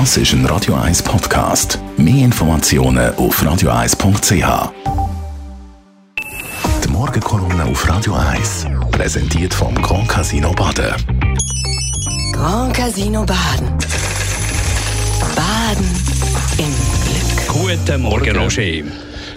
Das ist ein Radio 1 Podcast. Mehr Informationen auf radio1.ch. Die Morgenkolumne auf Radio 1 präsentiert vom Grand Casino Baden. Grand Casino Baden. Baden im Glück. Guten Morgen, Roger.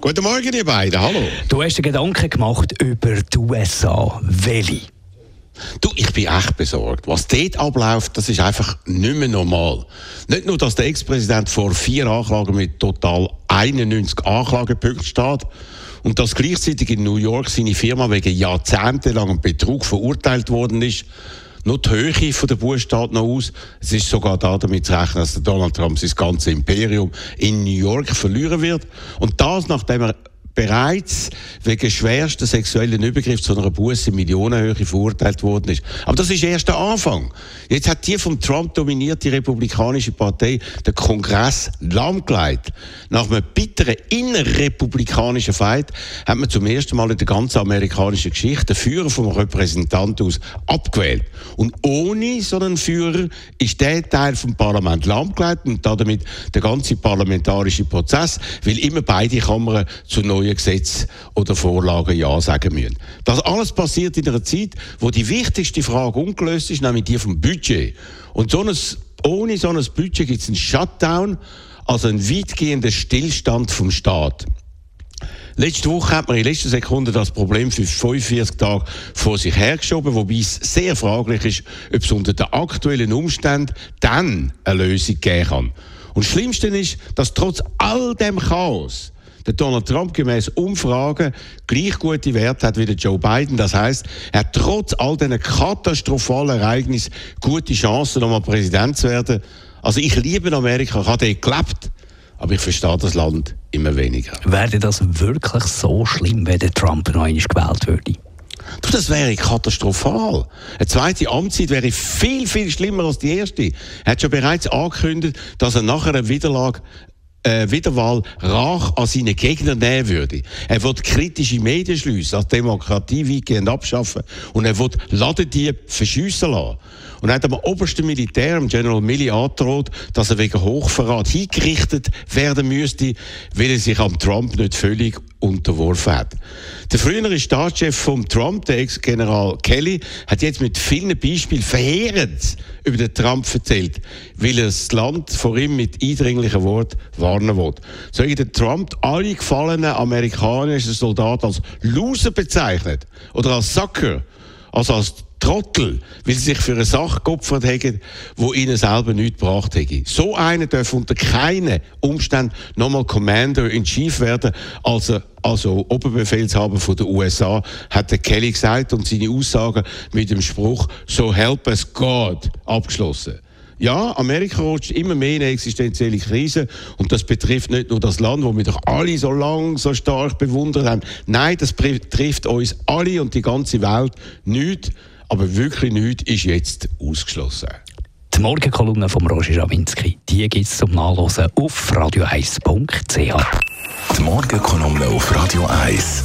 Guten Morgen, ihr beiden. Hallo. Du hast dir Gedanken gemacht über die USA. Welche? Du, ich bin echt besorgt. Was dort abläuft, das ist einfach nicht mehr normal. Nicht nur, dass der Ex-Präsident vor vier Anklagen mit total 91 Anklagepunkten steht und dass gleichzeitig in New York seine Firma wegen jahrzehntelangem Betrug verurteilt worden ist. Nur die Höhe von der steht noch aus. Es ist sogar da damit zu rechnen, dass Donald Trump sein ganzes Imperium in New York verlieren wird. Und das, nachdem er bereits wegen schwersten sexuellen Übergriff zu einer Buße in Millionenhöhe verurteilt worden ist. Aber das ist erst der Anfang. Jetzt hat die vom Trump dominierte Republikanische Partei den Kongress lahmgelegt. Nach einem bitteren innerrepublikanischen Fight hat man zum ersten Mal in der ganzen amerikanischen Geschichte den Führer vom Repräsentanten aus abgewählt. Und ohne so einen Führer ist der Teil vom Parlament lahmgelegt und damit der ganze parlamentarische Prozess, weil immer beide Kammern zu neuen neuen Gesetzen oder Vorlagen Ja sagen müssen. Das alles passiert in einer Zeit, wo die wichtigste Frage ungelöst ist, nämlich die vom Budget. Und so ein, ohne so ein Budget gibt es einen Shutdown, also einen weitgehenden Stillstand vom Staat. Letzte Woche hat man in letzter Sekunde das Problem für 45 Tage vor sich hergeschoben, wobei es sehr fraglich ist, ob es unter den aktuellen Umständen dann eine Lösung geben kann. Und das Schlimmste ist, dass trotz all dem Chaos der Donald Trump gemäß Umfragen gleich gute Werte hat wie der Joe Biden. Das heißt, er hat trotz all diesen katastrophalen Ereignissen gute Chancen, nochmal Präsident zu werden. Also ich liebe Amerika, ich habe dort gelebt, aber ich verstehe das Land immer weniger. Wäre das wirklich so schlimm, wenn der Trump noch einmal gewählt würde? Du, das wäre katastrophal. Eine zweite Amtszeit wäre viel, viel schlimmer als die erste. Er hat schon bereits angekündigt, dass er nach einer Wiederlage äh, Wiederwahl Rach an seine Gegner nehmen würde. Er wird kritische Medien schliessen, als Demokratie weitgehend abschaffen und er wird Ladendieb verschiessen lassen. Und hat am obersten Militär, General Milley, angedroht, dass er wegen Hochverrat hingerichtet werden müsste, weil er sich am Trump nicht völlig unterworfen hat. Der frühere Staatschef von Trump, der Ex-General Kelly, hat jetzt mit vielen Beispielen verheerend über den Trump erzählt, weil er das Land vor ihm mit eindringlichen Worten warnen will. Soll der Trump alle gefallenen amerikanischen Soldaten als Loser bezeichnet oder als Sucker, also als Trottel, weil sie sich für eine Sache geopfert haben, die ihnen selber nichts gebracht hätte. So einer darf unter keinen Umständen nochmal Commander-in-Chief werden, also, also Oberbefehlshaber von den USA, hat der Kelly gesagt und seine Aussagen mit dem Spruch «So help us God» abgeschlossen. Ja, Amerika rutscht immer mehr in eine existenzielle Krise und das betrifft nicht nur das Land, das wir doch alle so lang so stark bewundert haben. Nein, das betrifft uns alle und die ganze Welt. Nicht aber wirklich nichts ist jetzt ausgeschlossen. Die Morgenkolumne von Roger Schawinski, die gibt es zum Nachlesen auf radio1.ch. Die Morgenkolumne auf Radio 1.